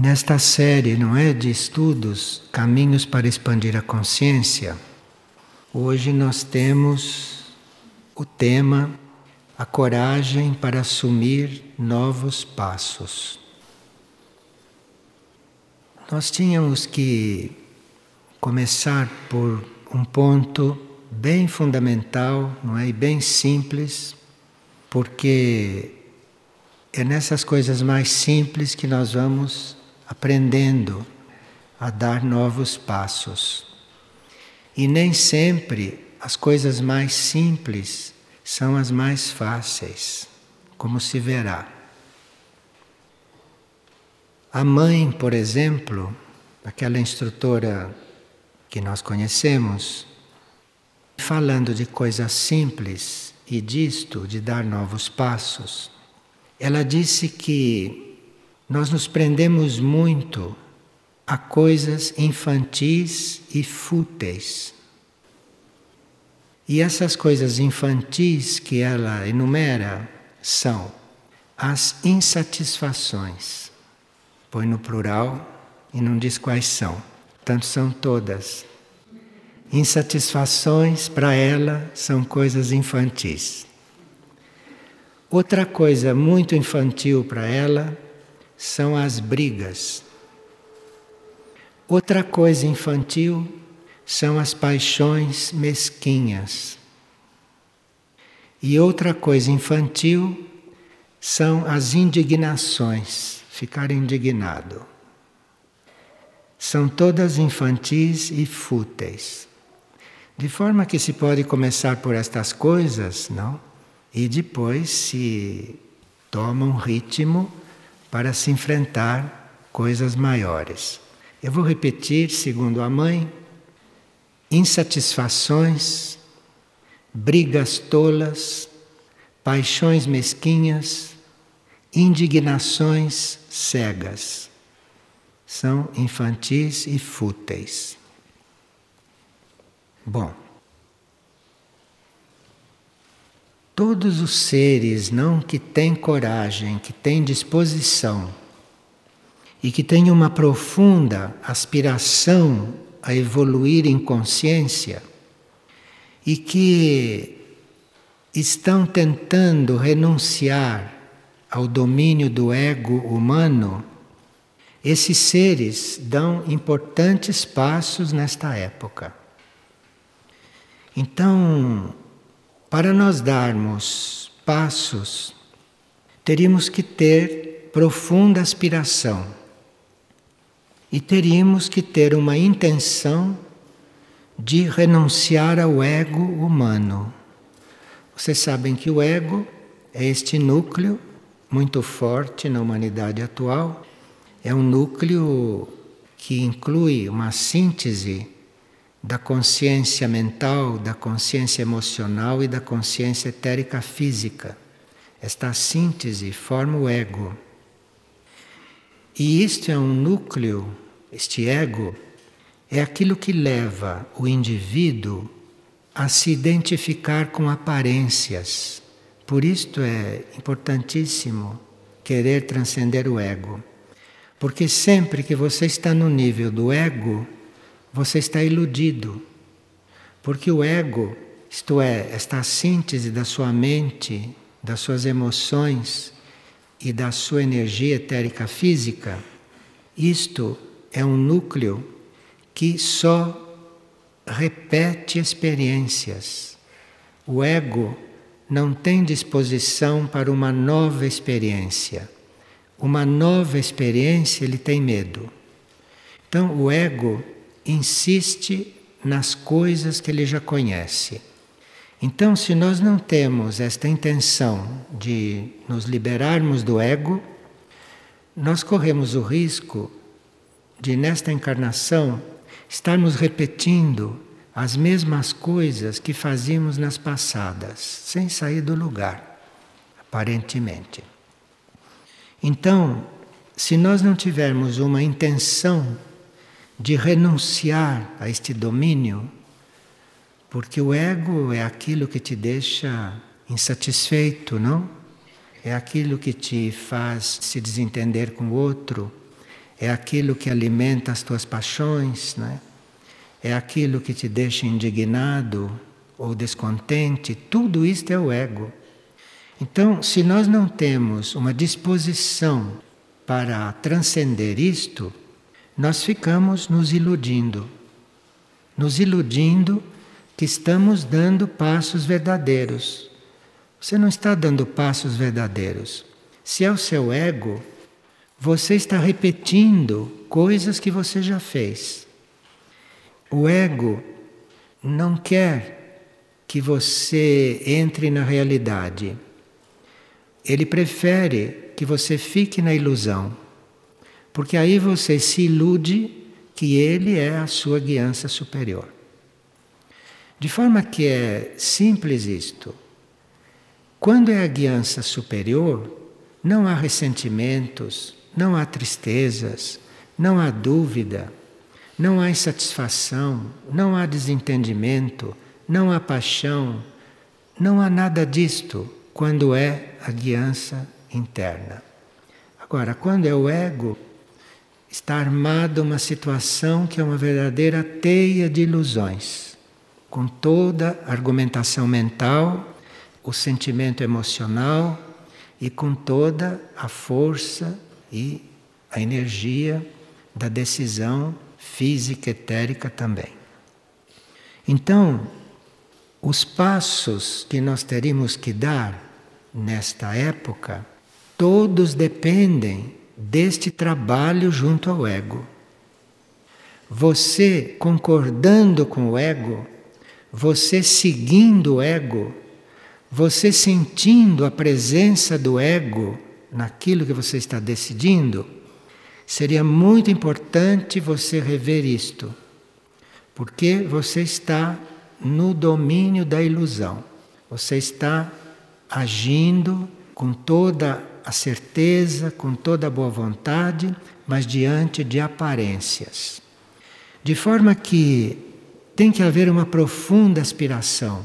Nesta série, não é, de estudos Caminhos para expandir a consciência, hoje nós temos o tema A coragem para assumir novos passos. Nós tínhamos que começar por um ponto bem fundamental, não é, e bem simples, porque é nessas coisas mais simples que nós vamos aprendendo a dar novos passos. E nem sempre as coisas mais simples são as mais fáceis, como se verá. A mãe, por exemplo, aquela instrutora que nós conhecemos, falando de coisas simples e disto, de dar novos passos, ela disse que nós nos prendemos muito a coisas infantis e fúteis. E essas coisas infantis que ela enumera são as insatisfações. Põe no plural e não diz quais são, tanto são todas. Insatisfações para ela são coisas infantis. Outra coisa muito infantil para ela são as brigas. Outra coisa infantil são as paixões mesquinhas. E outra coisa infantil são as indignações, ficar indignado. São todas infantis e fúteis. De forma que se pode começar por estas coisas, não? E depois se toma um ritmo para se enfrentar coisas maiores. Eu vou repetir, segundo a mãe, insatisfações, brigas tolas, paixões mesquinhas, indignações cegas. São infantis e fúteis. Bom, Todos os seres não que têm coragem, que têm disposição e que têm uma profunda aspiração a evoluir em consciência e que estão tentando renunciar ao domínio do ego humano, esses seres dão importantes passos nesta época. Então, para nós darmos passos, teríamos que ter profunda aspiração e teríamos que ter uma intenção de renunciar ao ego humano. Vocês sabem que o ego é este núcleo muito forte na humanidade atual, é um núcleo que inclui uma síntese da consciência mental, da consciência emocional e da consciência etérica física. Esta síntese forma o ego. E isto é um núcleo, este ego, é aquilo que leva o indivíduo a se identificar com aparências. Por isto é importantíssimo querer transcender o ego. Porque sempre que você está no nível do ego, você está iludido. Porque o ego, isto é, esta síntese da sua mente, das suas emoções e da sua energia etérica física, isto é um núcleo que só repete experiências. O ego não tem disposição para uma nova experiência. Uma nova experiência ele tem medo. Então, o ego insiste nas coisas que ele já conhece. Então, se nós não temos esta intenção de nos liberarmos do ego, nós corremos o risco de, nesta encarnação, estarmos repetindo as mesmas coisas que fazíamos nas passadas, sem sair do lugar, aparentemente. Então, se nós não tivermos uma intenção de renunciar a este domínio, porque o ego é aquilo que te deixa insatisfeito, não? É aquilo que te faz se desentender com o outro, é aquilo que alimenta as tuas paixões, né? é aquilo que te deixa indignado ou descontente, tudo isto é o ego. Então, se nós não temos uma disposição para transcender isto, nós ficamos nos iludindo. Nos iludindo que estamos dando passos verdadeiros. Você não está dando passos verdadeiros. Se é o seu ego, você está repetindo coisas que você já fez. O ego não quer que você entre na realidade. Ele prefere que você fique na ilusão, porque aí você se ilude que ele é a sua guiança superior. De forma que é simples isto. Quando é a guiança superior, não há ressentimentos, não há tristezas, não há dúvida, não há insatisfação, não há desentendimento, não há paixão, não há nada disto quando é a guiança interna. Agora, quando é o ego, está armada uma situação que é uma verdadeira teia de ilusões, com toda a argumentação mental, o sentimento emocional e com toda a força e a energia da decisão física etérica também. Então, os passos que nós teríamos que dar nesta época, todos dependem deste trabalho junto ao ego. Você concordando com o ego, você seguindo o ego, você sentindo a presença do ego naquilo que você está decidindo, seria muito importante você rever isto, porque você está no domínio da ilusão, você está agindo com toda a certeza, com toda a boa vontade, mas diante de aparências. De forma que tem que haver uma profunda aspiração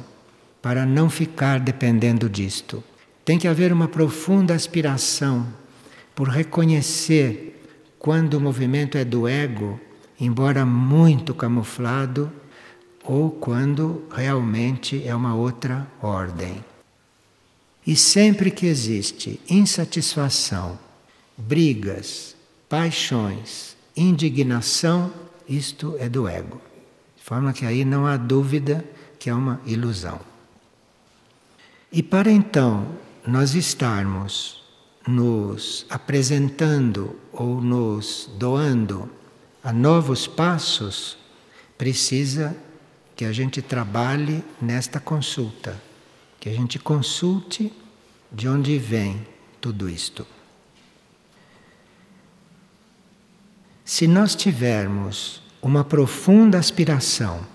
para não ficar dependendo disto. Tem que haver uma profunda aspiração por reconhecer quando o movimento é do ego, embora muito camuflado, ou quando realmente é uma outra ordem. E sempre que existe insatisfação, brigas, paixões, indignação, isto é do ego. De forma que aí não há dúvida que é uma ilusão. E para então nós estarmos nos apresentando ou nos doando a novos passos, precisa que a gente trabalhe nesta consulta, que a gente consulte de onde vem tudo isto. Se nós tivermos uma profunda aspiração,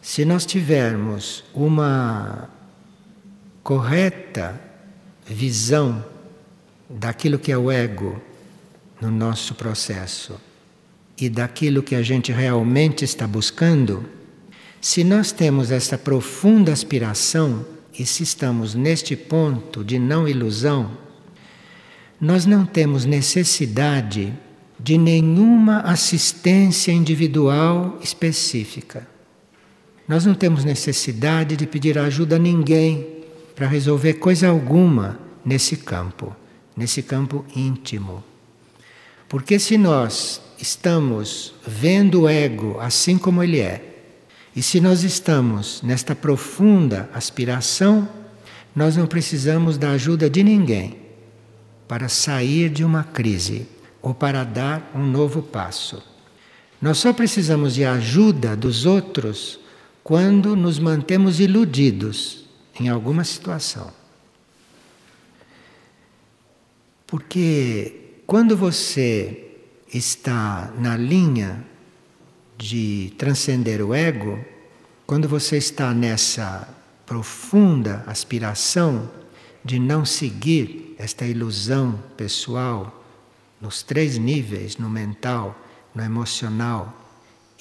se nós tivermos uma correta visão daquilo que é o ego no nosso processo e daquilo que a gente realmente está buscando, se nós temos essa profunda aspiração e se estamos neste ponto de não ilusão, nós não temos necessidade de nenhuma assistência individual específica. Nós não temos necessidade de pedir ajuda a ninguém para resolver coisa alguma nesse campo, nesse campo íntimo. Porque se nós estamos vendo o ego assim como ele é, e se nós estamos nesta profunda aspiração, nós não precisamos da ajuda de ninguém para sair de uma crise ou para dar um novo passo. Nós só precisamos de ajuda dos outros quando nos mantemos iludidos em alguma situação. Porque quando você está na linha de transcender o ego, quando você está nessa profunda aspiração de não seguir esta ilusão pessoal nos três níveis no mental, no emocional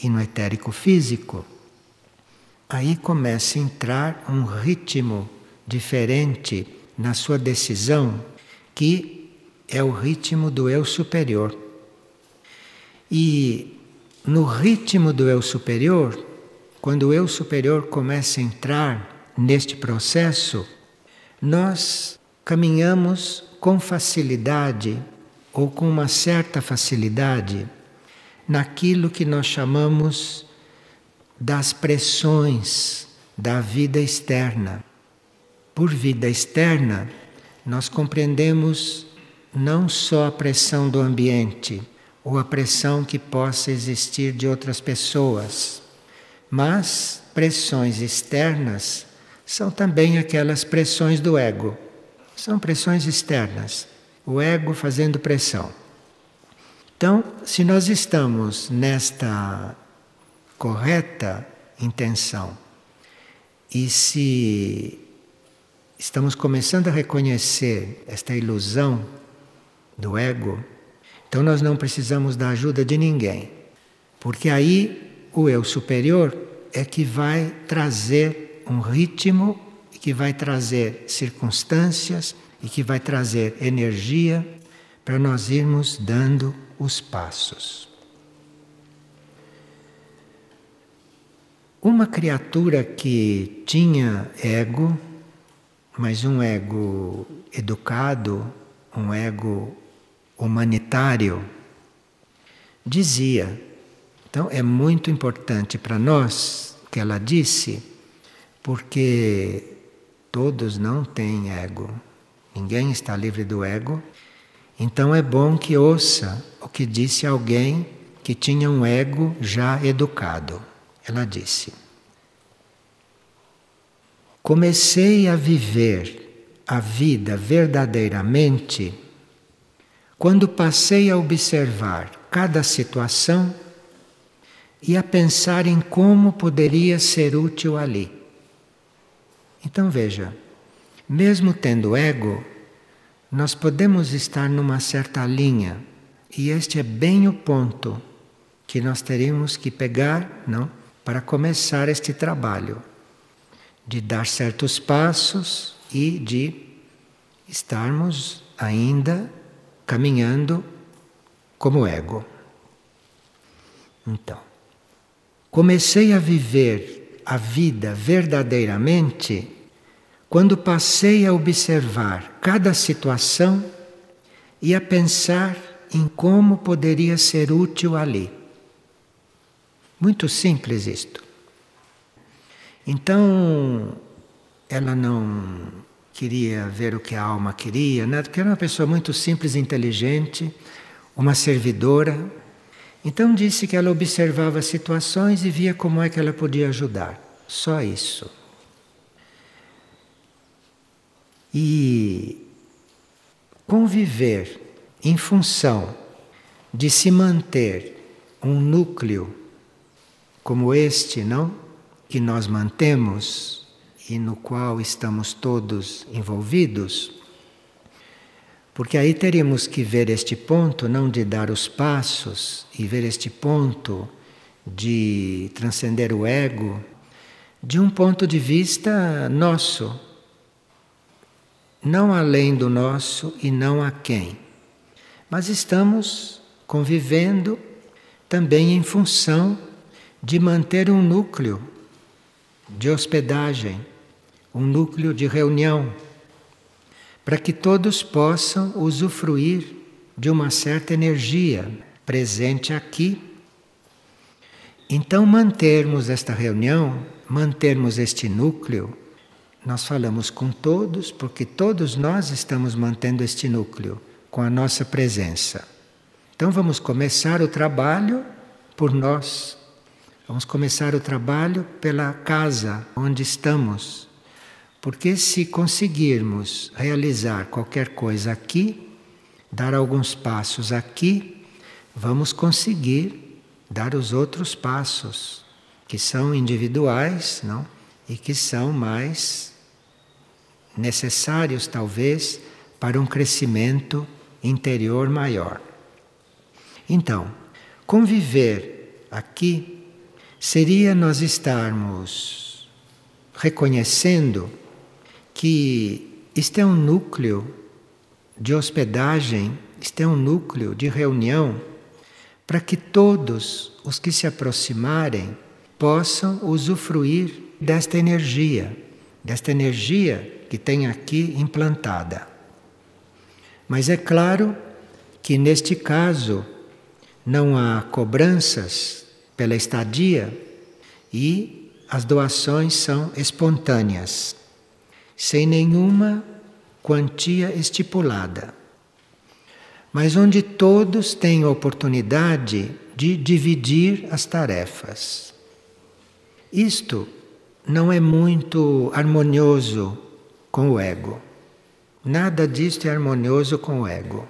e no etérico físico aí começa a entrar um ritmo diferente na sua decisão, que é o ritmo do eu superior. E no ritmo do eu superior, quando o eu superior começa a entrar neste processo, nós caminhamos com facilidade ou com uma certa facilidade naquilo que nós chamamos das pressões da vida externa. Por vida externa, nós compreendemos não só a pressão do ambiente ou a pressão que possa existir de outras pessoas, mas pressões externas são também aquelas pressões do ego. São pressões externas. O ego fazendo pressão. Então, se nós estamos nesta correta intenção e se estamos começando a reconhecer esta ilusão do ego, então nós não precisamos da ajuda de ninguém, porque aí o eu superior é que vai trazer um ritmo, que vai trazer circunstâncias e que vai trazer energia para nós irmos dando os passos. Uma criatura que tinha ego, mas um ego educado, um ego humanitário, dizia. Então é muito importante para nós o que ela disse, porque todos não têm ego. Ninguém está livre do ego então é bom que ouça o que disse alguém que tinha um ego já educado. Ela disse: Comecei a viver a vida verdadeiramente quando passei a observar cada situação e a pensar em como poderia ser útil ali. Então veja, mesmo tendo ego, nós podemos estar numa certa linha e este é bem o ponto que nós teríamos que pegar, não, para começar este trabalho de dar certos passos e de estarmos ainda caminhando como ego. Então, comecei a viver a vida verdadeiramente quando passei a observar cada situação e a pensar em como poderia ser útil ali. Muito simples isto. Então, ela não queria ver o que a alma queria, né? porque era uma pessoa muito simples inteligente, uma servidora. Então disse que ela observava situações e via como é que ela podia ajudar. Só isso. E conviver em função de se manter um núcleo como este, não? Que nós mantemos e no qual estamos todos envolvidos. Porque aí teríamos que ver este ponto, não de dar os passos, e ver este ponto de transcender o ego, de um ponto de vista nosso, não além do nosso e não a quem, mas estamos convivendo também em função de manter um núcleo de hospedagem, um núcleo de reunião, para que todos possam usufruir de uma certa energia presente aqui. Então, mantermos esta reunião, mantermos este núcleo, nós falamos com todos porque todos nós estamos mantendo este núcleo com a nossa presença. Então vamos começar o trabalho por nós. Vamos começar o trabalho pela casa onde estamos. Porque se conseguirmos realizar qualquer coisa aqui, dar alguns passos aqui, vamos conseguir dar os outros passos, que são individuais, não? E que são mais necessários talvez para um crescimento interior maior. Então, conviver aqui seria nós estarmos reconhecendo que isto é um núcleo de hospedagem, isto é um núcleo de reunião para que todos os que se aproximarem possam usufruir desta energia, desta energia que tem aqui implantada. Mas é claro que neste caso não há cobranças pela estadia e as doações são espontâneas, sem nenhuma quantia estipulada. Mas onde todos têm oportunidade de dividir as tarefas. Isto não é muito harmonioso com o ego. Nada disto é harmonioso com o ego.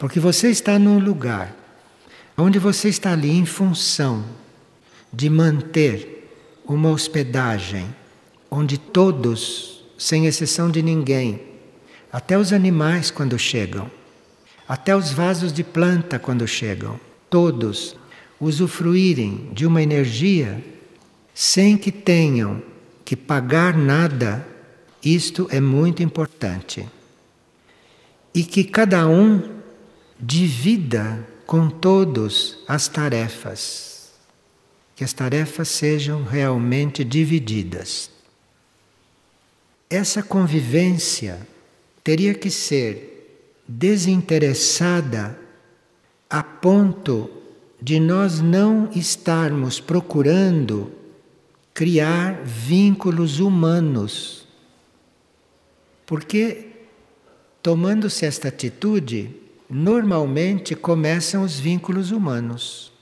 Porque você está num lugar onde você está ali em função de manter uma hospedagem onde todos, sem exceção de ninguém, até os animais quando chegam, até os vasos de planta quando chegam, todos usufruírem de uma energia sem que tenham que pagar nada, isto é muito importante. E que cada um divida com todos as tarefas, que as tarefas sejam realmente divididas. Essa convivência teria que ser desinteressada a ponto de nós não estarmos procurando criar vínculos humanos. Porque, tomando-se esta atitude, normalmente começam os vínculos humanos.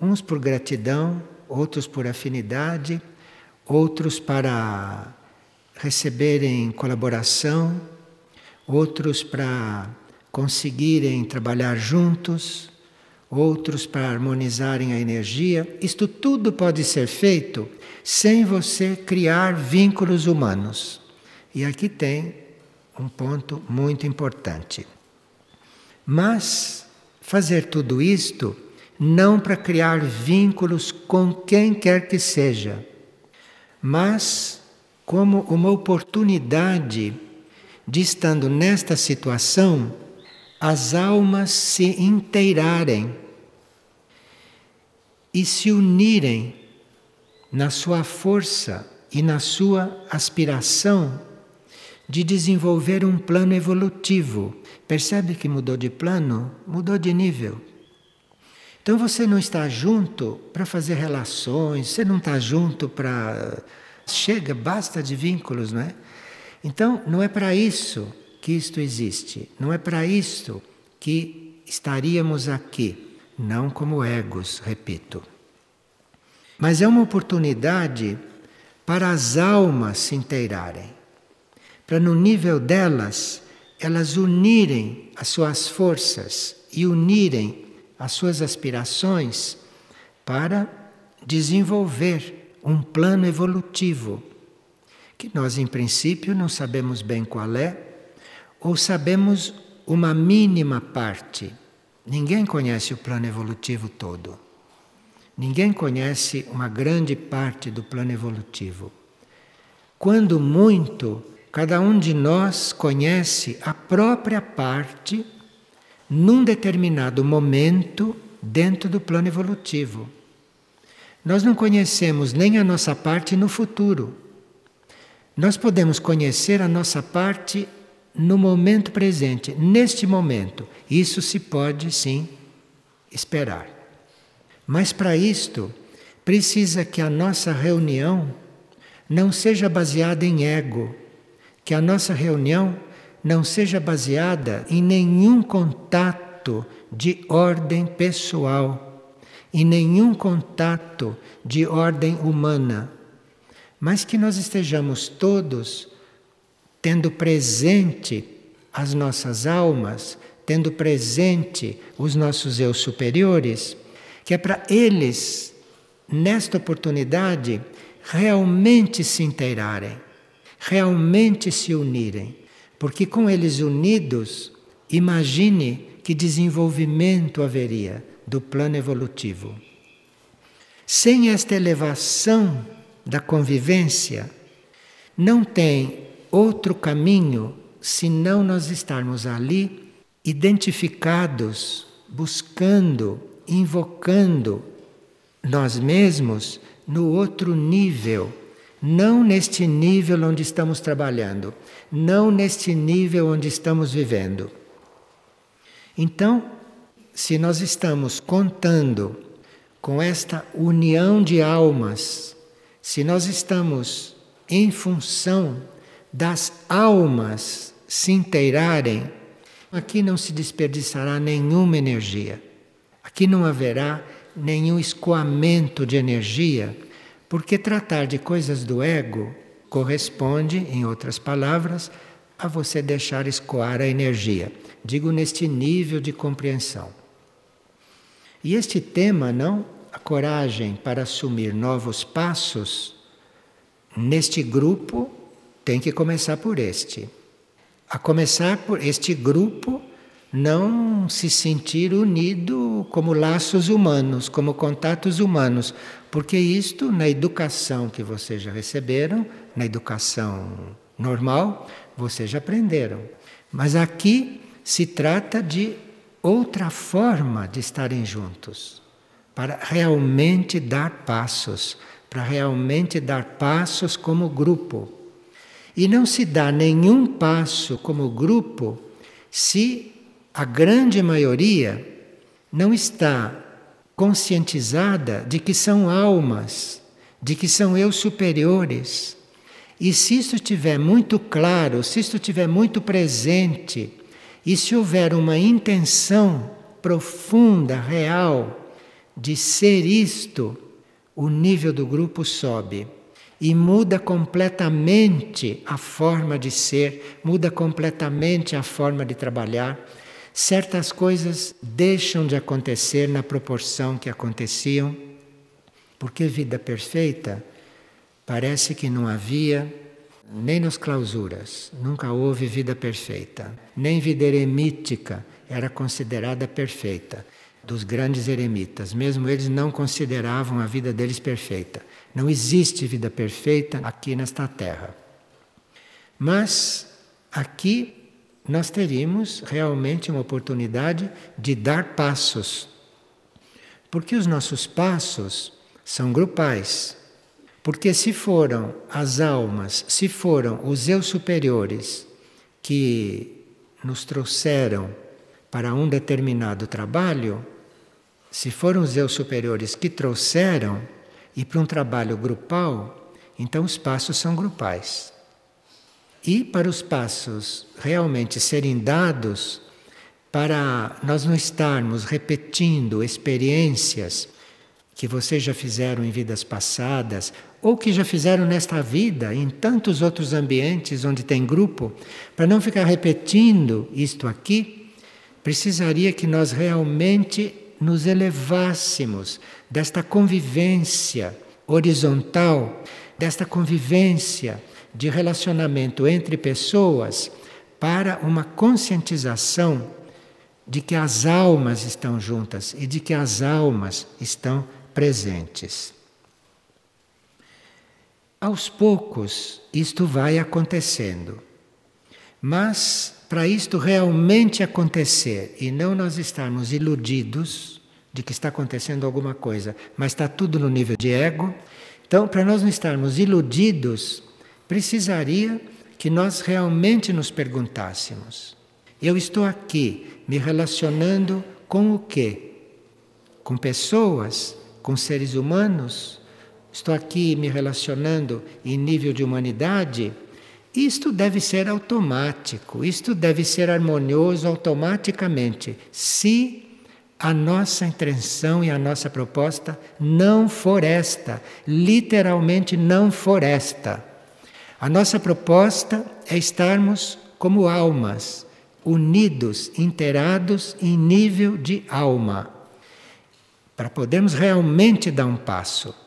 Uns por gratidão, outros por afinidade, outros para receberem colaboração, outros para conseguirem trabalhar juntos, outros para harmonizarem a energia. Isto tudo pode ser feito sem você criar vínculos humanos. E aqui tem um ponto muito importante. Mas fazer tudo isto não para criar vínculos com quem quer que seja, mas como uma oportunidade de, estando nesta situação, as almas se inteirarem e se unirem na sua força e na sua aspiração de desenvolver um plano evolutivo. Percebe que mudou de plano? Mudou de nível. Então você não está junto para fazer relações, você não está junto para. Chega, basta de vínculos, não é? Então, não é para isso que isto existe, não é para isso que estaríamos aqui, não como egos, repito. Mas é uma oportunidade para as almas se inteirarem para no nível delas elas unirem as suas forças e unirem as suas aspirações para desenvolver um plano evolutivo que nós em princípio não sabemos bem qual é ou sabemos uma mínima parte. Ninguém conhece o plano evolutivo todo. Ninguém conhece uma grande parte do plano evolutivo. Quando muito, Cada um de nós conhece a própria parte num determinado momento dentro do plano evolutivo. Nós não conhecemos nem a nossa parte no futuro. Nós podemos conhecer a nossa parte no momento presente, neste momento. Isso se pode sim esperar. Mas para isto, precisa que a nossa reunião não seja baseada em ego que a nossa reunião não seja baseada em nenhum contato de ordem pessoal, em nenhum contato de ordem humana, mas que nós estejamos todos tendo presente as nossas almas, tendo presente os nossos eu superiores, que é para eles, nesta oportunidade, realmente se inteirarem realmente se unirem. Porque com eles unidos, imagine que desenvolvimento haveria do plano evolutivo. Sem esta elevação da convivência, não tem outro caminho senão nós estarmos ali identificados buscando, invocando nós mesmos no outro nível, não neste nível onde estamos trabalhando, não neste nível onde estamos vivendo. Então, se nós estamos contando com esta união de almas, se nós estamos em função das almas se inteirarem, aqui não se desperdiçará nenhuma energia. Aqui não haverá nenhum escoamento de energia, porque tratar de coisas do ego corresponde, em outras palavras, a você deixar escoar a energia. Digo neste nível de compreensão. E este tema, não? A coragem para assumir novos passos, neste grupo, tem que começar por este. A começar por este grupo não se sentir unido como laços humanos, como contatos humanos, porque isto na educação que vocês já receberam, na educação normal, vocês já aprenderam. Mas aqui se trata de outra forma de estarem juntos, para realmente dar passos, para realmente dar passos como grupo. E não se dá nenhum passo como grupo se a grande maioria não está conscientizada de que são almas, de que são eu superiores. E se isso estiver muito claro, se isso estiver muito presente, e se houver uma intenção profunda, real, de ser isto, o nível do grupo sobe e muda completamente a forma de ser, muda completamente a forma de trabalhar. Certas coisas deixam de acontecer na proporção que aconteciam, porque vida perfeita parece que não havia nem nas clausuras, nunca houve vida perfeita. Nem vida eremítica era considerada perfeita dos grandes eremitas. Mesmo eles não consideravam a vida deles perfeita. Não existe vida perfeita aqui nesta terra. Mas aqui nós teríamos realmente uma oportunidade de dar passos. Porque os nossos passos são grupais. Porque se foram as almas, se foram os eu superiores que nos trouxeram para um determinado trabalho, se foram os eu superiores que trouxeram e para um trabalho grupal, então os passos são grupais. E para os passos realmente serem dados, para nós não estarmos repetindo experiências que vocês já fizeram em vidas passadas, ou que já fizeram nesta vida, em tantos outros ambientes onde tem grupo, para não ficar repetindo isto aqui, precisaria que nós realmente nos elevássemos desta convivência horizontal, desta convivência de relacionamento entre pessoas, para uma conscientização de que as almas estão juntas e de que as almas estão presentes. Aos poucos isto vai acontecendo. Mas para isto realmente acontecer e não nós estarmos iludidos de que está acontecendo alguma coisa, mas está tudo no nível de ego, então para nós não estarmos iludidos, precisaria que nós realmente nos perguntássemos: eu estou aqui me relacionando com o quê? Com pessoas com seres humanos, estou aqui me relacionando em nível de humanidade, isto deve ser automático, isto deve ser harmonioso automaticamente, se a nossa intenção e a nossa proposta não for esta, literalmente não for esta. A nossa proposta é estarmos como almas, unidos, inteirados em nível de alma para podermos realmente dar um passo.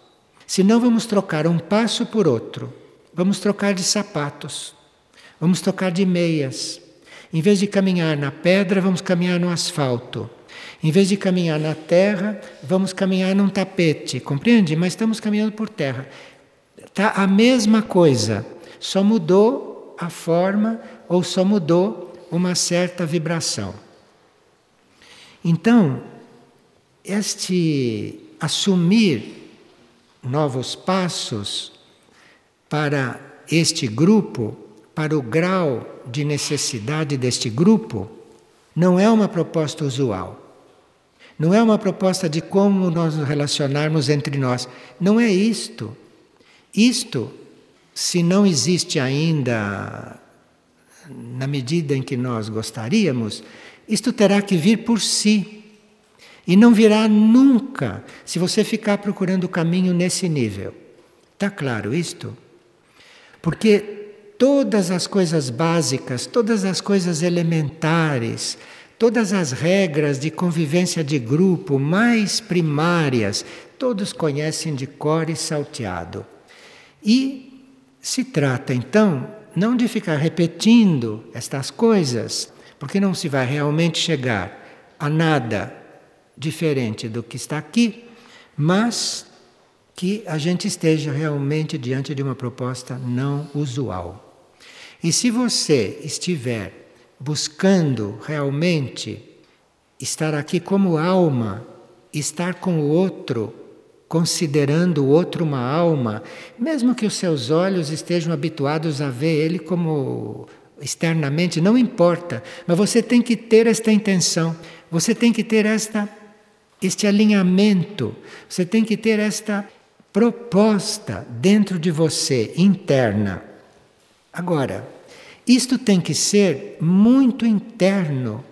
Senão, vamos trocar um passo por outro. Vamos trocar de sapatos, vamos trocar de meias. Em vez de caminhar na pedra, vamos caminhar no asfalto. Em vez de caminhar na terra, vamos caminhar num tapete, compreende? Mas estamos caminhando por terra. Tá a mesma coisa, só mudou a forma ou só mudou uma certa vibração. Então, este assumir novos passos para este grupo, para o grau de necessidade deste grupo, não é uma proposta usual. Não é uma proposta de como nós nos relacionarmos entre nós. Não é isto. Isto, se não existe ainda na medida em que nós gostaríamos, isto terá que vir por si. E não virá nunca se você ficar procurando o caminho nesse nível. Está claro isto? Porque todas as coisas básicas, todas as coisas elementares, todas as regras de convivência de grupo mais primárias, todos conhecem de cor e salteado. E se trata então não de ficar repetindo estas coisas, porque não se vai realmente chegar a nada diferente do que está aqui, mas que a gente esteja realmente diante de uma proposta não usual. E se você estiver buscando realmente estar aqui como alma, estar com o outro, considerando o outro uma alma, mesmo que os seus olhos estejam habituados a ver ele como externamente, não importa, mas você tem que ter esta intenção, você tem que ter esta este alinhamento, você tem que ter esta proposta dentro de você interna. Agora, isto tem que ser muito interno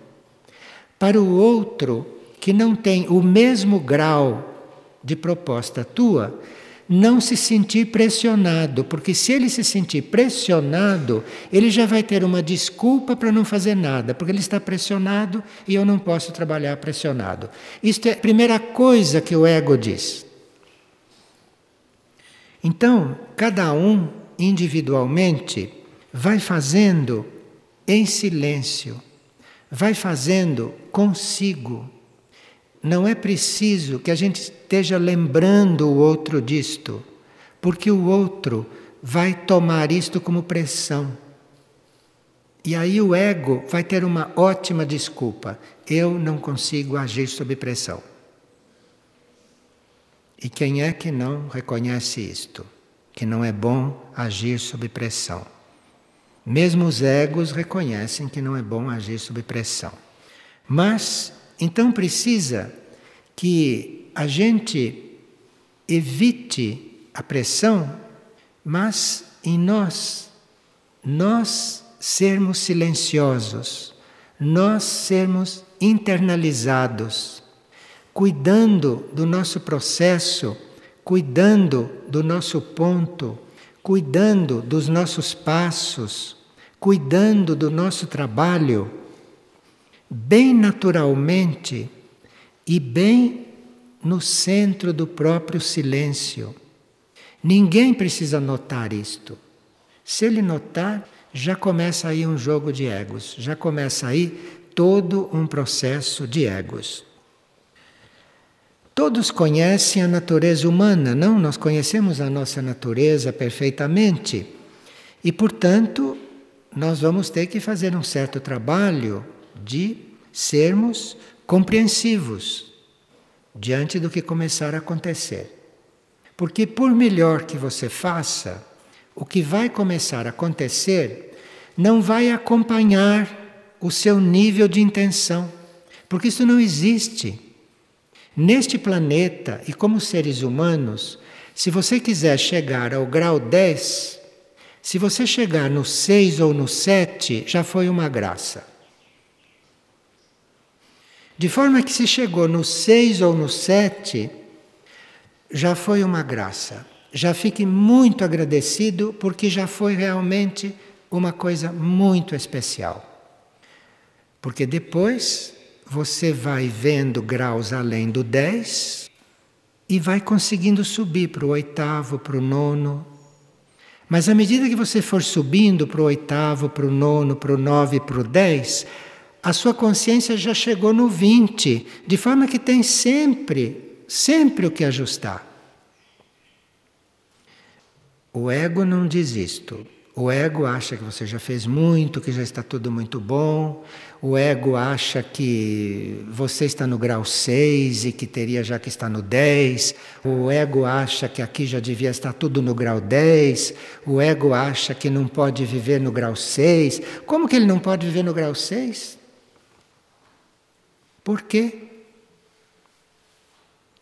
para o outro que não tem o mesmo grau de proposta tua, não se sentir pressionado, porque se ele se sentir pressionado, ele já vai ter uma desculpa para não fazer nada, porque ele está pressionado e eu não posso trabalhar pressionado. Isto é a primeira coisa que o ego diz. Então, cada um individualmente vai fazendo em silêncio, vai fazendo consigo. Não é preciso que a gente esteja lembrando o outro disto, porque o outro vai tomar isto como pressão. E aí o ego vai ter uma ótima desculpa: eu não consigo agir sob pressão. E quem é que não reconhece isto? Que não é bom agir sob pressão. Mesmo os egos reconhecem que não é bom agir sob pressão. Mas então precisa que a gente evite a pressão, mas em nós, nós sermos silenciosos, nós sermos internalizados cuidando do nosso processo, cuidando do nosso ponto, cuidando dos nossos passos, cuidando do nosso trabalho, bem naturalmente e bem no centro do próprio silêncio. Ninguém precisa notar isto. Se ele notar, já começa aí um jogo de egos, já começa aí todo um processo de egos. Todos conhecem a natureza humana, não? Nós conhecemos a nossa natureza perfeitamente. E, portanto, nós vamos ter que fazer um certo trabalho de sermos compreensivos diante do que começar a acontecer. Porque, por melhor que você faça, o que vai começar a acontecer não vai acompanhar o seu nível de intenção, porque isso não existe. Neste planeta e como seres humanos, se você quiser chegar ao grau 10, se você chegar no 6 ou no 7, já foi uma graça. De forma que se chegou no 6 ou no 7, já foi uma graça. Já fique muito agradecido porque já foi realmente uma coisa muito especial. Porque depois você vai vendo graus além do 10 e vai conseguindo subir para o oitavo, para o nono. Mas à medida que você for subindo para o oitavo, para o nono, para o nove, para o dez, a sua consciência já chegou no 20, de forma que tem sempre, sempre o que ajustar. O ego não diz isto. O ego acha que você já fez muito, que já está tudo muito bom. O ego acha que você está no grau 6 e que teria já que estar no 10. O ego acha que aqui já devia estar tudo no grau 10. O ego acha que não pode viver no grau 6. Como que ele não pode viver no grau 6? Por quê?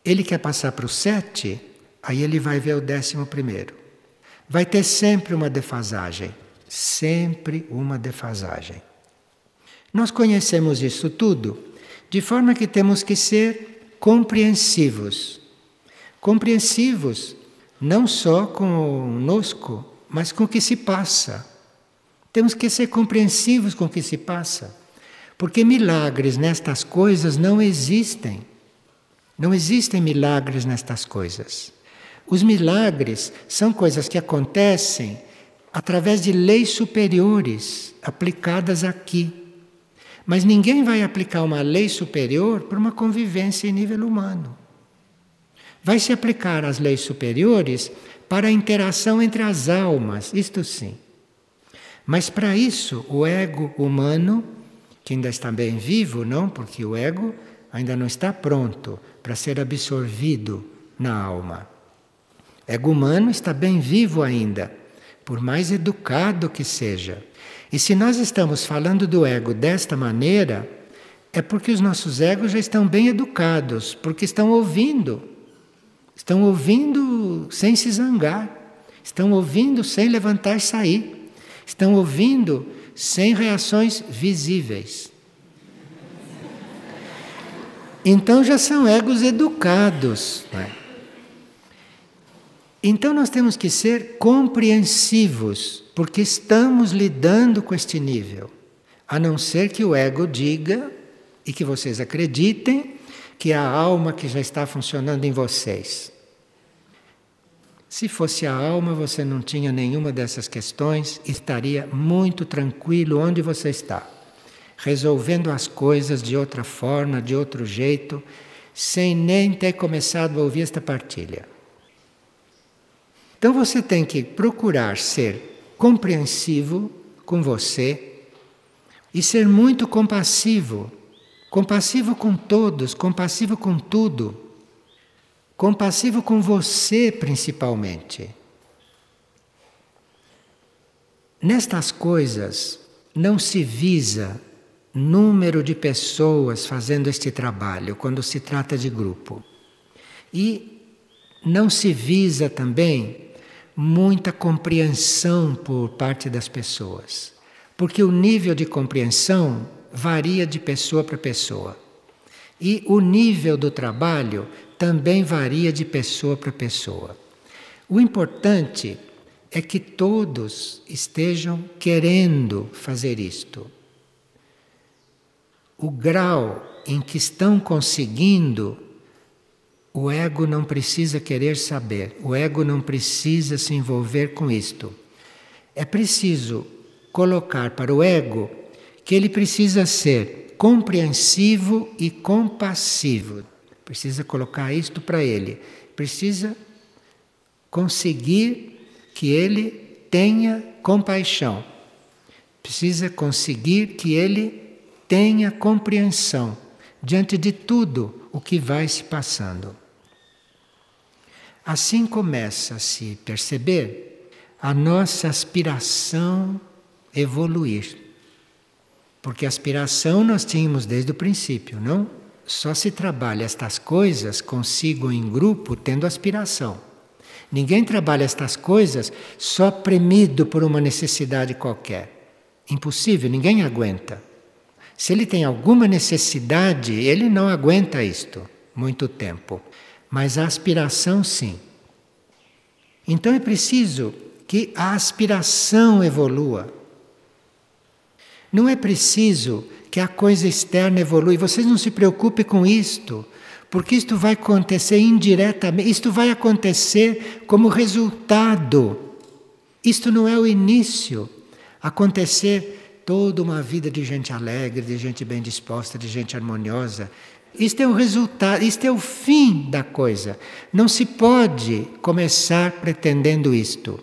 Ele quer passar para o 7, aí ele vai ver o décimo primeiro. Vai ter sempre uma defasagem, sempre uma defasagem. Nós conhecemos isso tudo, de forma que temos que ser compreensivos. Compreensivos não só conosco, mas com o que se passa. Temos que ser compreensivos com o que se passa. Porque milagres nestas coisas não existem. Não existem milagres nestas coisas. Os milagres são coisas que acontecem através de leis superiores aplicadas aqui. Mas ninguém vai aplicar uma lei superior para uma convivência em nível humano. Vai se aplicar as leis superiores para a interação entre as almas, isto sim. Mas para isso, o ego humano, que ainda está bem vivo, não? Porque o ego ainda não está pronto para ser absorvido na alma ego humano está bem vivo ainda, por mais educado que seja. E se nós estamos falando do ego desta maneira, é porque os nossos egos já estão bem educados, porque estão ouvindo. Estão ouvindo sem se zangar, estão ouvindo sem levantar e sair, estão ouvindo sem reações visíveis. Então já são egos educados. Não é? Então nós temos que ser compreensivos, porque estamos lidando com este nível. A não ser que o ego diga e que vocês acreditem que a alma que já está funcionando em vocês. Se fosse a alma, você não tinha nenhuma dessas questões, estaria muito tranquilo onde você está, resolvendo as coisas de outra forma, de outro jeito, sem nem ter começado a ouvir esta partilha. Então você tem que procurar ser compreensivo com você e ser muito compassivo. Compassivo com todos, compassivo com tudo. Compassivo com você principalmente. Nestas coisas não se visa número de pessoas fazendo este trabalho quando se trata de grupo. E não se visa também muita compreensão por parte das pessoas. Porque o nível de compreensão varia de pessoa para pessoa. E o nível do trabalho também varia de pessoa para pessoa. O importante é que todos estejam querendo fazer isto. O grau em que estão conseguindo o ego não precisa querer saber, o ego não precisa se envolver com isto. É preciso colocar para o ego que ele precisa ser compreensivo e compassivo. Precisa colocar isto para ele. Precisa conseguir que ele tenha compaixão. Precisa conseguir que ele tenha compreensão diante de tudo o que vai se passando. Assim começa a se perceber a nossa aspiração evoluir. Porque aspiração nós tínhamos desde o princípio, não? Só se trabalha estas coisas consigo em grupo tendo aspiração. Ninguém trabalha estas coisas só premido por uma necessidade qualquer. Impossível, ninguém aguenta. Se ele tem alguma necessidade, ele não aguenta isto muito tempo mas a aspiração sim. Então é preciso que a aspiração evolua. Não é preciso que a coisa externa evolua. Vocês não se preocupem com isto, porque isto vai acontecer indiretamente, isto vai acontecer como resultado. Isto não é o início. Acontecer toda uma vida de gente alegre, de gente bem disposta, de gente harmoniosa, isto é o resultado, isto é o fim da coisa. Não se pode começar pretendendo isto.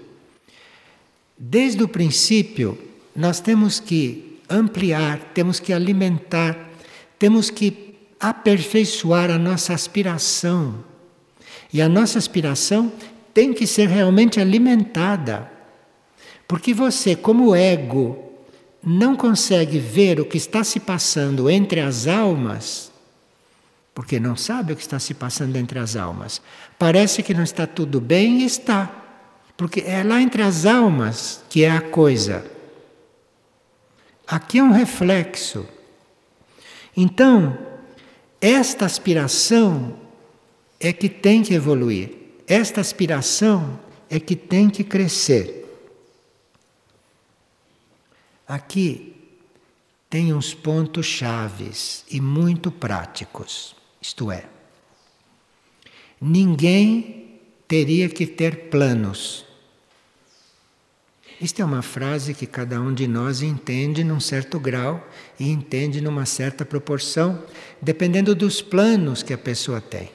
Desde o princípio, nós temos que ampliar, temos que alimentar, temos que aperfeiçoar a nossa aspiração. E a nossa aspiração tem que ser realmente alimentada. Porque você, como ego, não consegue ver o que está se passando entre as almas, porque não sabe o que está se passando entre as almas. Parece que não está tudo bem e está, porque é lá entre as almas que é a coisa. Aqui é um reflexo. Então, esta aspiração é que tem que evoluir, esta aspiração é que tem que crescer. Aqui tem uns pontos chaves e muito práticos. Isto é, ninguém teria que ter planos. Isto é uma frase que cada um de nós entende num certo grau e entende numa certa proporção, dependendo dos planos que a pessoa tem.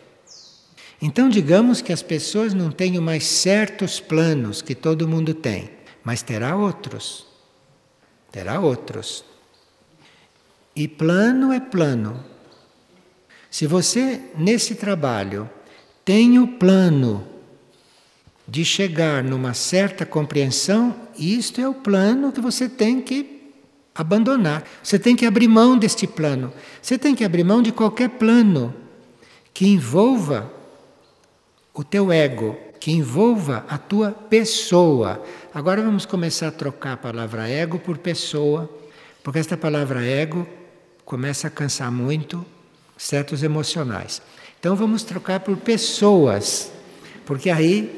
Então, digamos que as pessoas não tenham mais certos planos que todo mundo tem, mas terá outros terá outros. E plano é plano. Se você, nesse trabalho, tem o plano de chegar numa certa compreensão, isto é o plano que você tem que abandonar. Você tem que abrir mão deste plano. Você tem que abrir mão de qualquer plano que envolva o teu ego, que envolva a tua pessoa. Agora vamos começar a trocar a palavra ego por pessoa, porque esta palavra ego começa a cansar muito certos emocionais. Então vamos trocar por pessoas, porque aí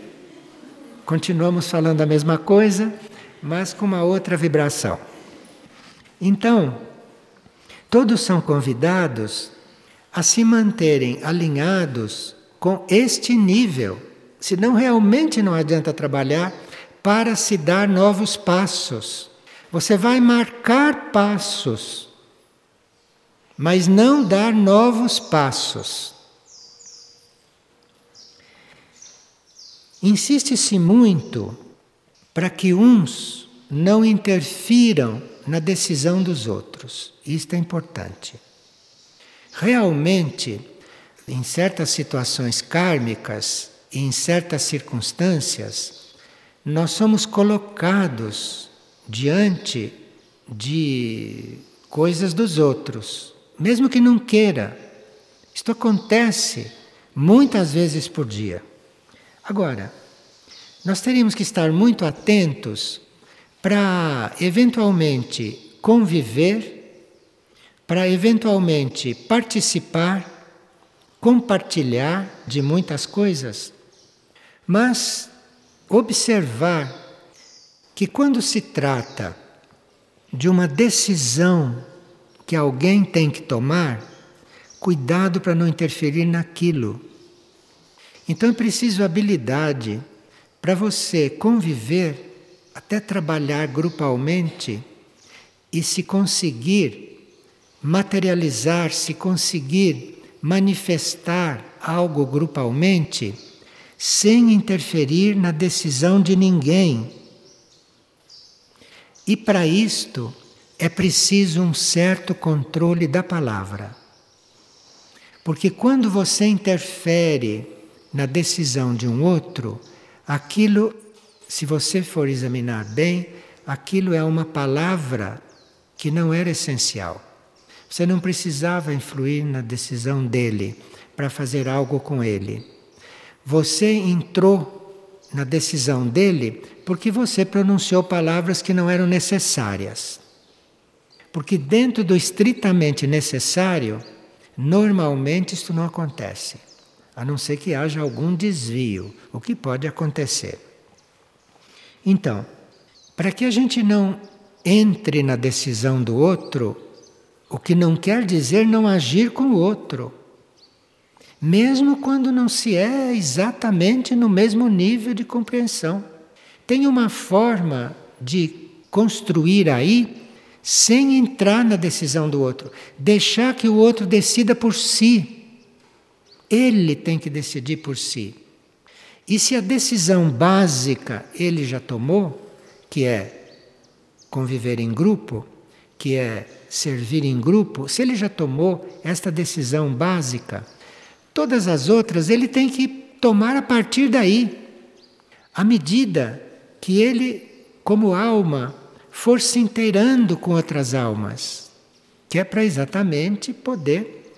continuamos falando a mesma coisa, mas com uma outra vibração. Então, todos são convidados a se manterem alinhados com este nível Senão, realmente não adianta trabalhar para se dar novos passos. Você vai marcar passos, mas não dar novos passos. Insiste-se muito para que uns não interfiram na decisão dos outros. Isto é importante. Realmente, em certas situações kármicas, em certas circunstâncias, nós somos colocados diante de coisas dos outros, mesmo que não queira. Isto acontece muitas vezes por dia. Agora, nós teríamos que estar muito atentos para eventualmente conviver, para eventualmente participar, compartilhar de muitas coisas mas observar que quando se trata de uma decisão que alguém tem que tomar, cuidado para não interferir naquilo. Então é preciso habilidade para você conviver, até trabalhar grupalmente e se conseguir materializar, se conseguir manifestar algo grupalmente sem interferir na decisão de ninguém. E para isto é preciso um certo controle da palavra. Porque quando você interfere na decisão de um outro, aquilo, se você for examinar bem, aquilo é uma palavra que não era essencial. Você não precisava influir na decisão dele para fazer algo com ele. Você entrou na decisão dele porque você pronunciou palavras que não eram necessárias. Porque dentro do estritamente necessário, normalmente isto não acontece, a não ser que haja algum desvio, o que pode acontecer. Então, para que a gente não entre na decisão do outro, o que não quer dizer não agir com o outro mesmo quando não se é exatamente no mesmo nível de compreensão. Tem uma forma de construir aí sem entrar na decisão do outro, deixar que o outro decida por si. Ele tem que decidir por si. E se a decisão básica ele já tomou, que é conviver em grupo, que é servir em grupo, se ele já tomou esta decisão básica, todas as outras ele tem que tomar a partir daí. À medida que ele, como alma, for se inteirando com outras almas, que é para exatamente poder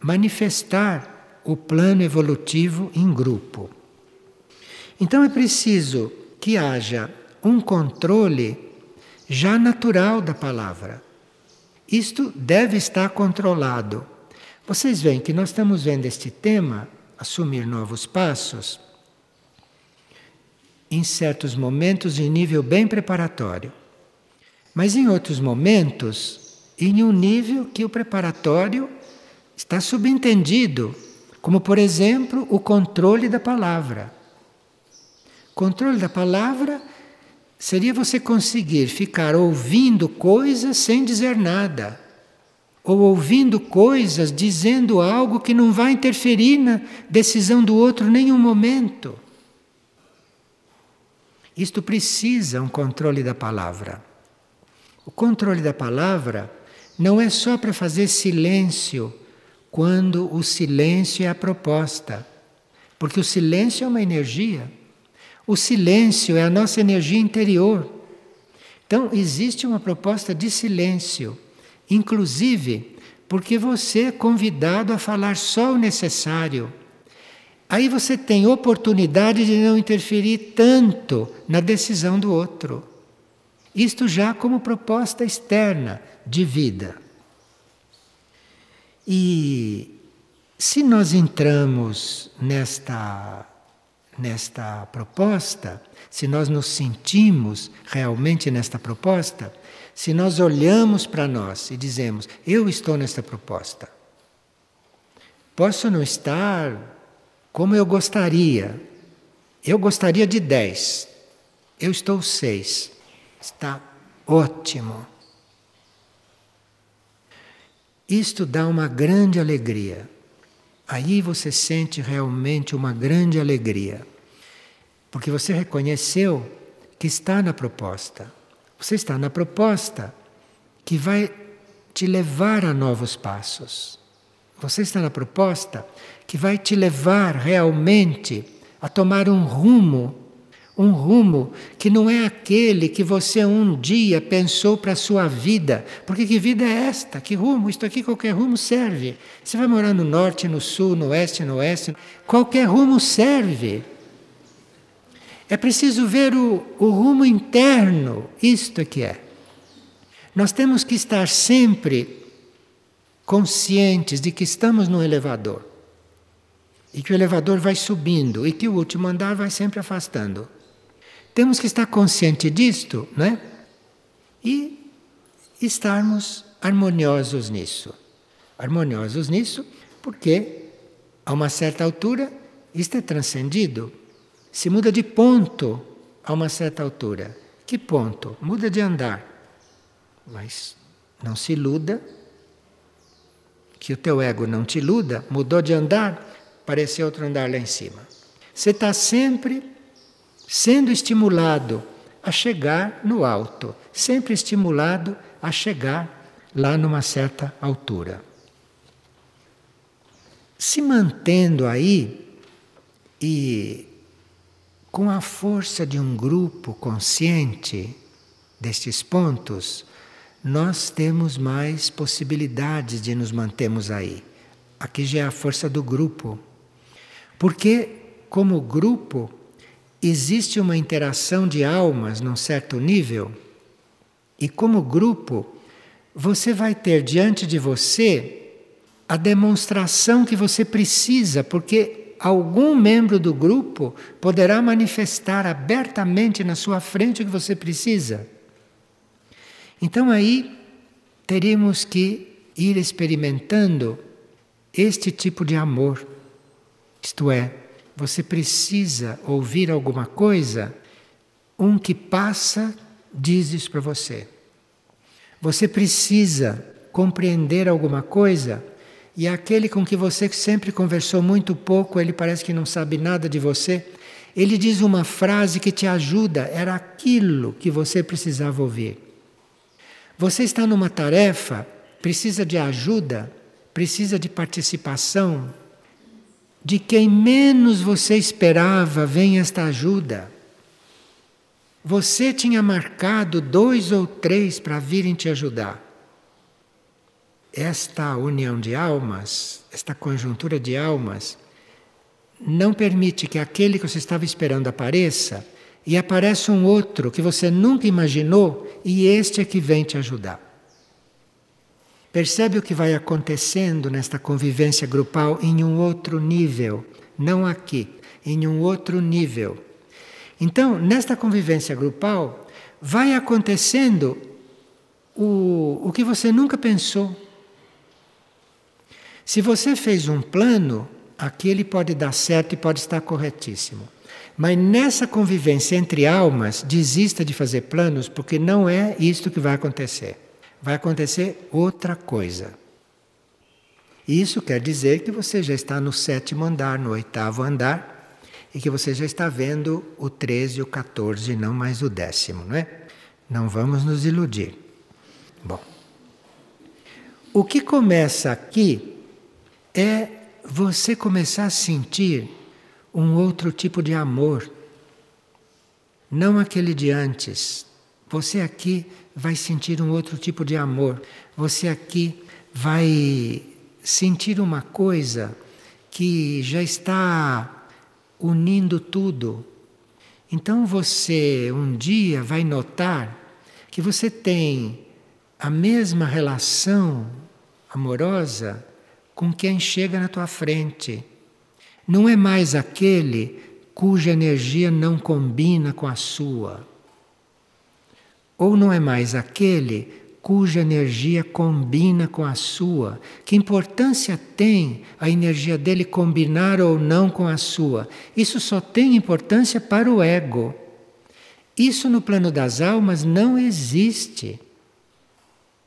manifestar o plano evolutivo em grupo. Então é preciso que haja um controle já natural da palavra. Isto deve estar controlado. Vocês veem que nós estamos vendo este tema, assumir novos passos, em certos momentos em nível bem preparatório. Mas em outros momentos, em um nível que o preparatório está subentendido, como por exemplo o controle da palavra. Controle da palavra seria você conseguir ficar ouvindo coisas sem dizer nada, ou ouvindo coisas dizendo algo que não vai interferir na decisão do outro nenhum momento. Isto precisa um controle da palavra. O controle da palavra não é só para fazer silêncio quando o silêncio é a proposta, porque o silêncio é uma energia. O silêncio é a nossa energia interior. Então, existe uma proposta de silêncio, inclusive porque você é convidado a falar só o necessário. Aí você tem oportunidade de não interferir tanto na decisão do outro. Isto já como proposta externa de vida. E se nós entramos nesta nesta proposta, se nós nos sentimos realmente nesta proposta, se nós olhamos para nós e dizemos: Eu estou nesta proposta. Posso não estar como eu gostaria. Eu gostaria de 10. Eu estou 6. Está ótimo. Isto dá uma grande alegria. Aí você sente realmente uma grande alegria, porque você reconheceu que está na proposta. Você está na proposta que vai te levar a novos passos. Você está na proposta que vai te levar realmente a tomar um rumo um rumo que não é aquele que você um dia pensou para a sua vida. Porque que vida é esta? Que rumo? Isto aqui, qualquer rumo serve. Você vai morar no norte, no sul, no oeste, no oeste. Qualquer rumo serve. É preciso ver o, o rumo interno. Isto é que é. Nós temos que estar sempre conscientes de que estamos no elevador. E que o elevador vai subindo e que o último andar vai sempre afastando. Temos que estar consciente disto, né? E estarmos harmoniosos nisso. Harmoniosos nisso, porque a uma certa altura isto é transcendido. Se muda de ponto a uma certa altura. Que ponto? Muda de andar. Mas não se iluda, que o teu ego não te iluda, mudou de andar, parece outro andar lá em cima. Você está sempre sendo estimulado a chegar no alto, sempre estimulado a chegar lá numa certa altura. Se mantendo aí e com a força de um grupo consciente destes pontos, nós temos mais possibilidades de nos mantermos aí. Aqui já é a força do grupo. Porque, como grupo, existe uma interação de almas num certo nível, e como grupo, você vai ter diante de você a demonstração que você precisa, porque algum membro do grupo poderá manifestar abertamente na sua frente o que você precisa. Então aí teríamos que ir experimentando este tipo de amor, isto é, você precisa ouvir alguma coisa, um que passa diz isso para você. Você precisa compreender alguma coisa e aquele com que você sempre conversou muito pouco, ele parece que não sabe nada de você, Ele diz uma frase que te ajuda, era aquilo que você precisava ouvir. Você está numa tarefa, precisa de ajuda, precisa de participação. De quem menos você esperava vem esta ajuda. Você tinha marcado dois ou três para virem te ajudar. Esta união de almas, esta conjuntura de almas, não permite que aquele que você estava esperando apareça e apareça um outro que você nunca imaginou e este é que vem te ajudar. Percebe o que vai acontecendo nesta convivência grupal em um outro nível, não aqui, em um outro nível. Então, nesta convivência grupal, vai acontecendo o, o que você nunca pensou. Se você fez um plano, aquele pode dar certo e pode estar corretíssimo. Mas nessa convivência entre almas, desista de fazer planos, porque não é isto que vai acontecer. Vai acontecer outra coisa. Isso quer dizer que você já está no sétimo andar, no oitavo andar, e que você já está vendo o 13 e o 14, não mais o décimo, não é? Não vamos nos iludir. Bom, o que começa aqui é você começar a sentir um outro tipo de amor, não aquele de antes. Você aqui vai sentir um outro tipo de amor. Você aqui vai sentir uma coisa que já está unindo tudo. Então você um dia vai notar que você tem a mesma relação amorosa com quem chega na tua frente. Não é mais aquele cuja energia não combina com a sua. Ou não é mais aquele cuja energia combina com a sua. Que importância tem a energia dele combinar ou não com a sua? Isso só tem importância para o ego. Isso no plano das almas não existe.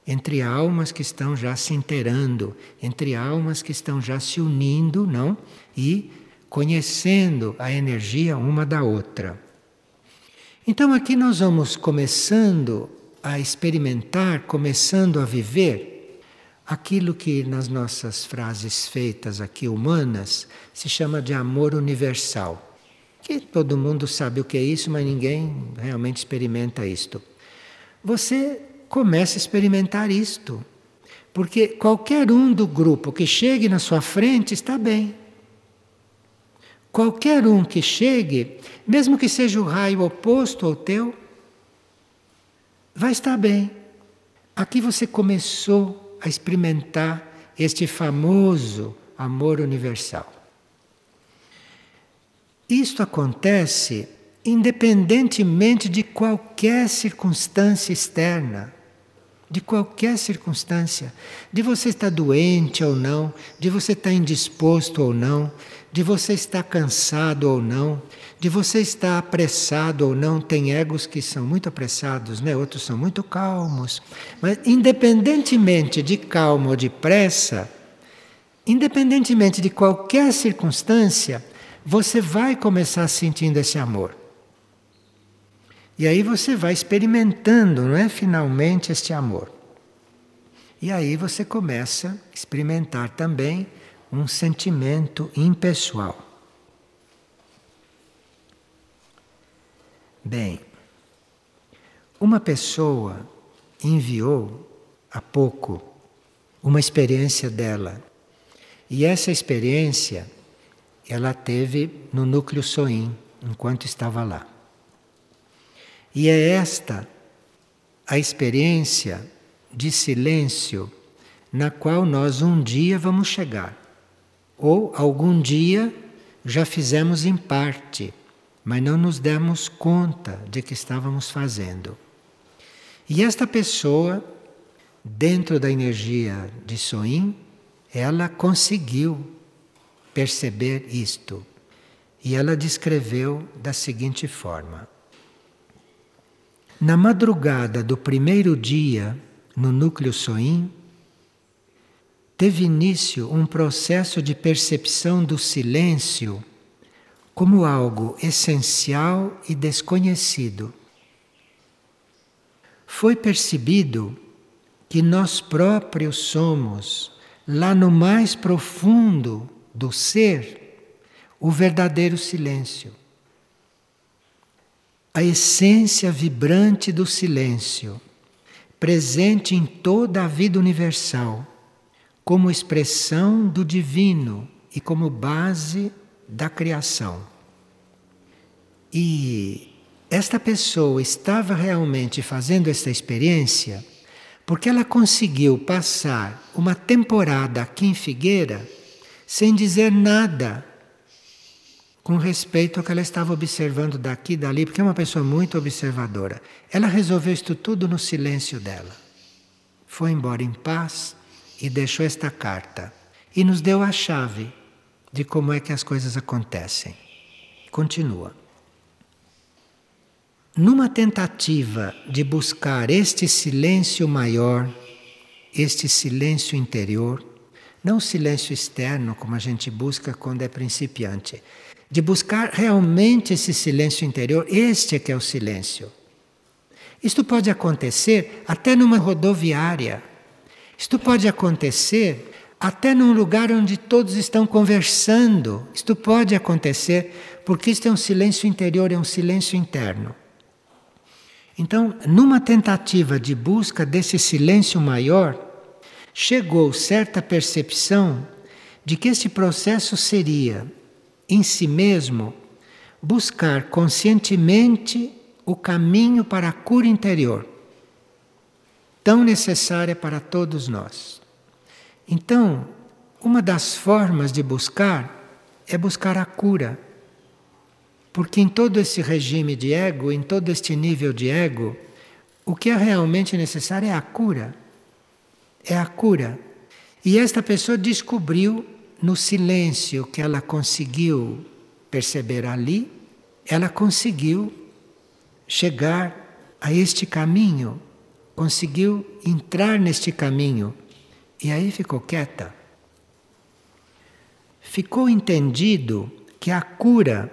Entre almas que estão já se inteirando, entre almas que estão já se unindo, não? E conhecendo a energia uma da outra. Então aqui nós vamos começando a experimentar, começando a viver aquilo que nas nossas frases feitas aqui humanas se chama de amor universal. Que todo mundo sabe o que é isso, mas ninguém realmente experimenta isto. Você começa a experimentar isto. Porque qualquer um do grupo que chegue na sua frente está bem. Qualquer um que chegue, mesmo que seja o raio oposto ao teu, vai estar bem. Aqui você começou a experimentar este famoso amor universal. Isto acontece independentemente de qualquer circunstância externa, de qualquer circunstância, de você estar doente ou não, de você estar indisposto ou não, de você estar cansado ou não, de você estar apressado ou não. Tem egos que são muito apressados, né? outros são muito calmos. Mas, independentemente de calma ou de pressa, independentemente de qualquer circunstância, você vai começar sentindo esse amor. E aí você vai experimentando, não é? Finalmente, este amor. E aí você começa a experimentar também um sentimento impessoal. Bem, uma pessoa enviou há pouco uma experiência dela. E essa experiência ela teve no núcleo Soim, enquanto estava lá. E é esta a experiência de silêncio na qual nós um dia vamos chegar. Ou algum dia já fizemos em parte mas não nos demos conta de que estávamos fazendo. E esta pessoa, dentro da energia de Soin, ela conseguiu perceber isto. E ela descreveu da seguinte forma: Na madrugada do primeiro dia, no núcleo Soin, teve início um processo de percepção do silêncio como algo essencial e desconhecido. Foi percebido que nós próprios somos, lá no mais profundo do ser, o verdadeiro silêncio. A essência vibrante do silêncio, presente em toda a vida universal, como expressão do divino e como base da criação. E esta pessoa estava realmente fazendo esta experiência porque ela conseguiu passar uma temporada aqui em Figueira sem dizer nada com respeito ao que ela estava observando daqui e dali, porque é uma pessoa muito observadora. Ela resolveu isto tudo no silêncio dela. Foi embora em paz e deixou esta carta. E nos deu a chave de como é que as coisas acontecem. Continua. Numa tentativa de buscar este silêncio maior, este silêncio interior, não silêncio externo como a gente busca quando é principiante, de buscar realmente esse silêncio interior, este é que é o silêncio. Isto pode acontecer até numa rodoviária. Isto pode acontecer até num lugar onde todos estão conversando. Isto pode acontecer porque isto é um silêncio interior, é um silêncio interno. Então, numa tentativa de busca desse silêncio maior, chegou certa percepção de que esse processo seria, em si mesmo, buscar conscientemente o caminho para a cura interior, tão necessária para todos nós. Então, uma das formas de buscar é buscar a cura. Porque em todo esse regime de ego, em todo este nível de ego, o que é realmente necessário é a cura. É a cura. E esta pessoa descobriu no silêncio que ela conseguiu perceber ali, ela conseguiu chegar a este caminho, conseguiu entrar neste caminho e aí ficou quieta. Ficou entendido que a cura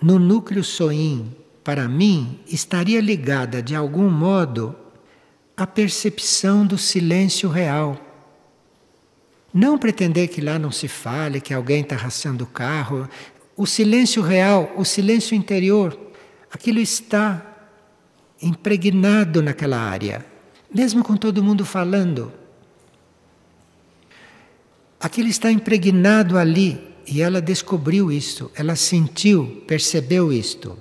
no núcleo soim, para mim, estaria ligada de algum modo à percepção do silêncio real. Não pretender que lá não se fale, que alguém está raçando o carro. O silêncio real, o silêncio interior, aquilo está impregnado naquela área, mesmo com todo mundo falando. Aquilo está impregnado ali e ela descobriu isso, ela sentiu, percebeu isto.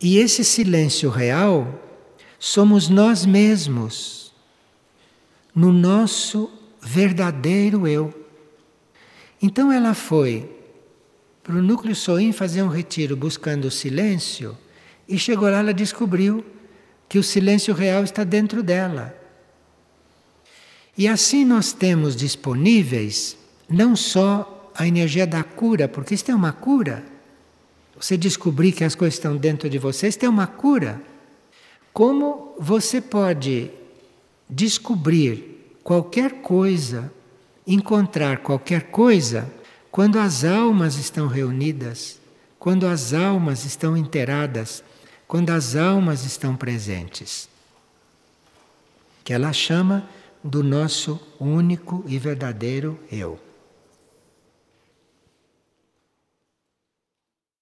E esse silêncio real somos nós mesmos, no nosso verdadeiro eu. Então ela foi para o núcleo Soim fazer um retiro buscando o silêncio e chegou lá, ela descobriu que o silêncio real está dentro dela. E assim nós temos disponíveis não só a energia da cura, porque isso é uma cura. Você descobrir que as coisas estão dentro de você, isso é uma cura. Como você pode descobrir qualquer coisa, encontrar qualquer coisa, quando as almas estão reunidas, quando as almas estão inteiradas, quando as almas estão presentes. Que ela chama do nosso único e verdadeiro eu.